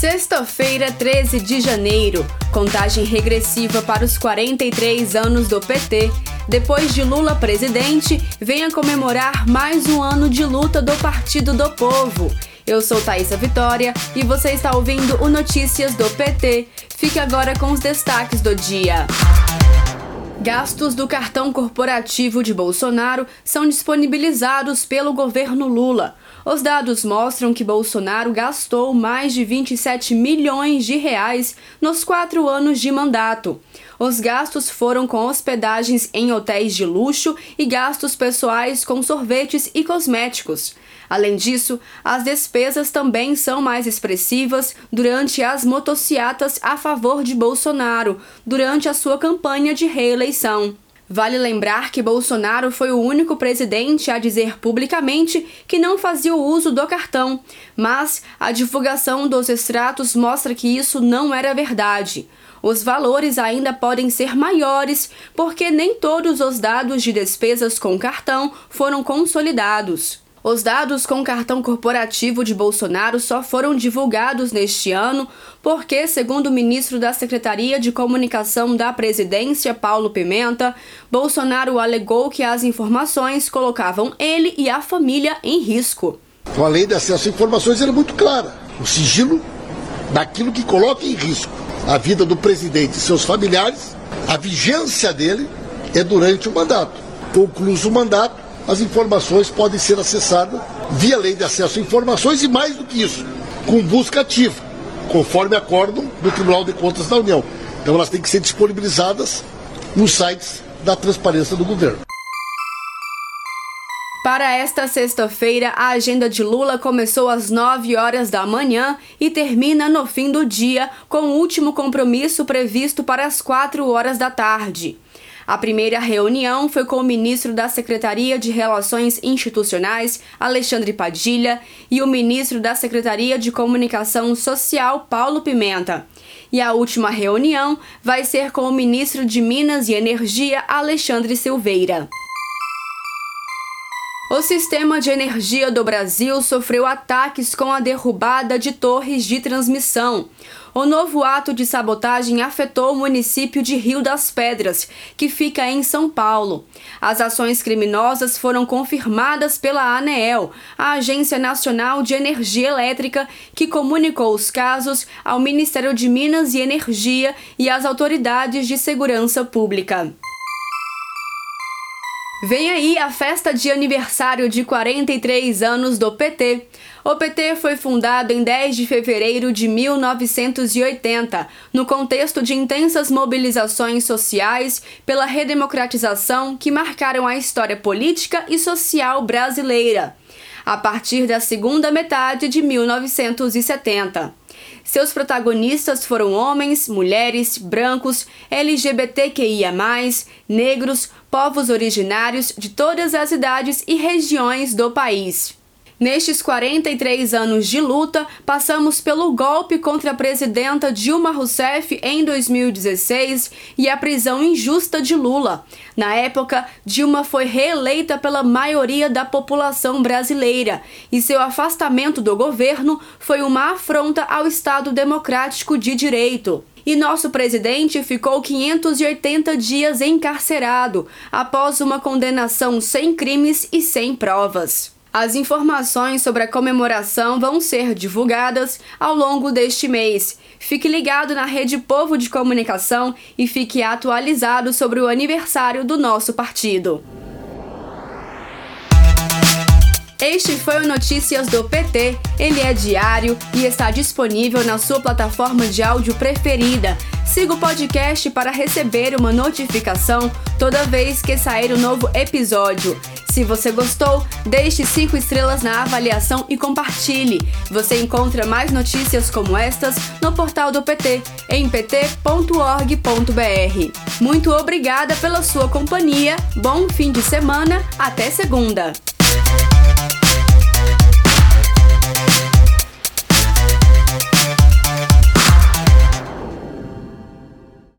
Sexta-feira, 13 de janeiro. Contagem regressiva para os 43 anos do PT. Depois de Lula presidente, venha comemorar mais um ano de luta do Partido do Povo. Eu sou Thaisa Vitória e você está ouvindo o Notícias do PT. Fique agora com os destaques do dia. Gastos do cartão corporativo de Bolsonaro são disponibilizados pelo governo Lula. Os dados mostram que Bolsonaro gastou mais de 27 milhões de reais nos quatro anos de mandato. Os gastos foram com hospedagens em hotéis de luxo e gastos pessoais com sorvetes e cosméticos. Além disso, as despesas também são mais expressivas durante as motociatas a favor de Bolsonaro, durante a sua campanha de reeleição. Vale lembrar que Bolsonaro foi o único presidente a dizer publicamente que não fazia o uso do cartão, mas a divulgação dos extratos mostra que isso não era verdade. Os valores ainda podem ser maiores porque nem todos os dados de despesas com cartão foram consolidados. Os dados com cartão corporativo de Bolsonaro só foram divulgados neste ano porque, segundo o ministro da Secretaria de Comunicação da Presidência, Paulo Pimenta, Bolsonaro alegou que as informações colocavam ele e a família em risco. A lei de acesso a informações era muito clara. O sigilo daquilo que coloca em risco a vida do presidente e seus familiares, a vigência dele é durante o mandato. Concluso o mandato, as informações podem ser acessadas via lei de acesso a informações e mais do que isso, com busca ativa, conforme acórdão do Tribunal de Contas da União. Então elas têm que ser disponibilizadas nos sites da transparência do governo. Para esta sexta-feira, a agenda de Lula começou às 9 horas da manhã e termina no fim do dia, com o último compromisso previsto para as 4 horas da tarde. A primeira reunião foi com o ministro da Secretaria de Relações Institucionais, Alexandre Padilha, e o ministro da Secretaria de Comunicação Social, Paulo Pimenta. E a última reunião vai ser com o ministro de Minas e Energia, Alexandre Silveira. O sistema de energia do Brasil sofreu ataques com a derrubada de torres de transmissão. O novo ato de sabotagem afetou o município de Rio das Pedras, que fica em São Paulo. As ações criminosas foram confirmadas pela ANEEL, a Agência Nacional de Energia Elétrica, que comunicou os casos ao Ministério de Minas e Energia e às autoridades de segurança pública. Vem aí a festa de aniversário de 43 anos do PT. O PT foi fundado em 10 de fevereiro de 1980, no contexto de intensas mobilizações sociais pela redemocratização que marcaram a história política e social brasileira, a partir da segunda metade de 1970. Seus protagonistas foram homens, mulheres, brancos, LGBTQIA, negros, povos originários de todas as idades e regiões do país. Nestes 43 anos de luta, passamos pelo golpe contra a presidenta Dilma Rousseff em 2016 e a prisão injusta de Lula. Na época, Dilma foi reeleita pela maioria da população brasileira e seu afastamento do governo foi uma afronta ao Estado democrático de direito. E nosso presidente ficou 580 dias encarcerado após uma condenação sem crimes e sem provas. As informações sobre a comemoração vão ser divulgadas ao longo deste mês. Fique ligado na Rede Povo de Comunicação e fique atualizado sobre o aniversário do nosso partido. Este foi o Notícias do PT. Ele é diário e está disponível na sua plataforma de áudio preferida. Siga o podcast para receber uma notificação toda vez que sair um novo episódio. Se você gostou, deixe 5 estrelas na avaliação e compartilhe. Você encontra mais notícias como estas no portal do PT, em pt.org.br. Muito obrigada pela sua companhia, bom fim de semana, até segunda!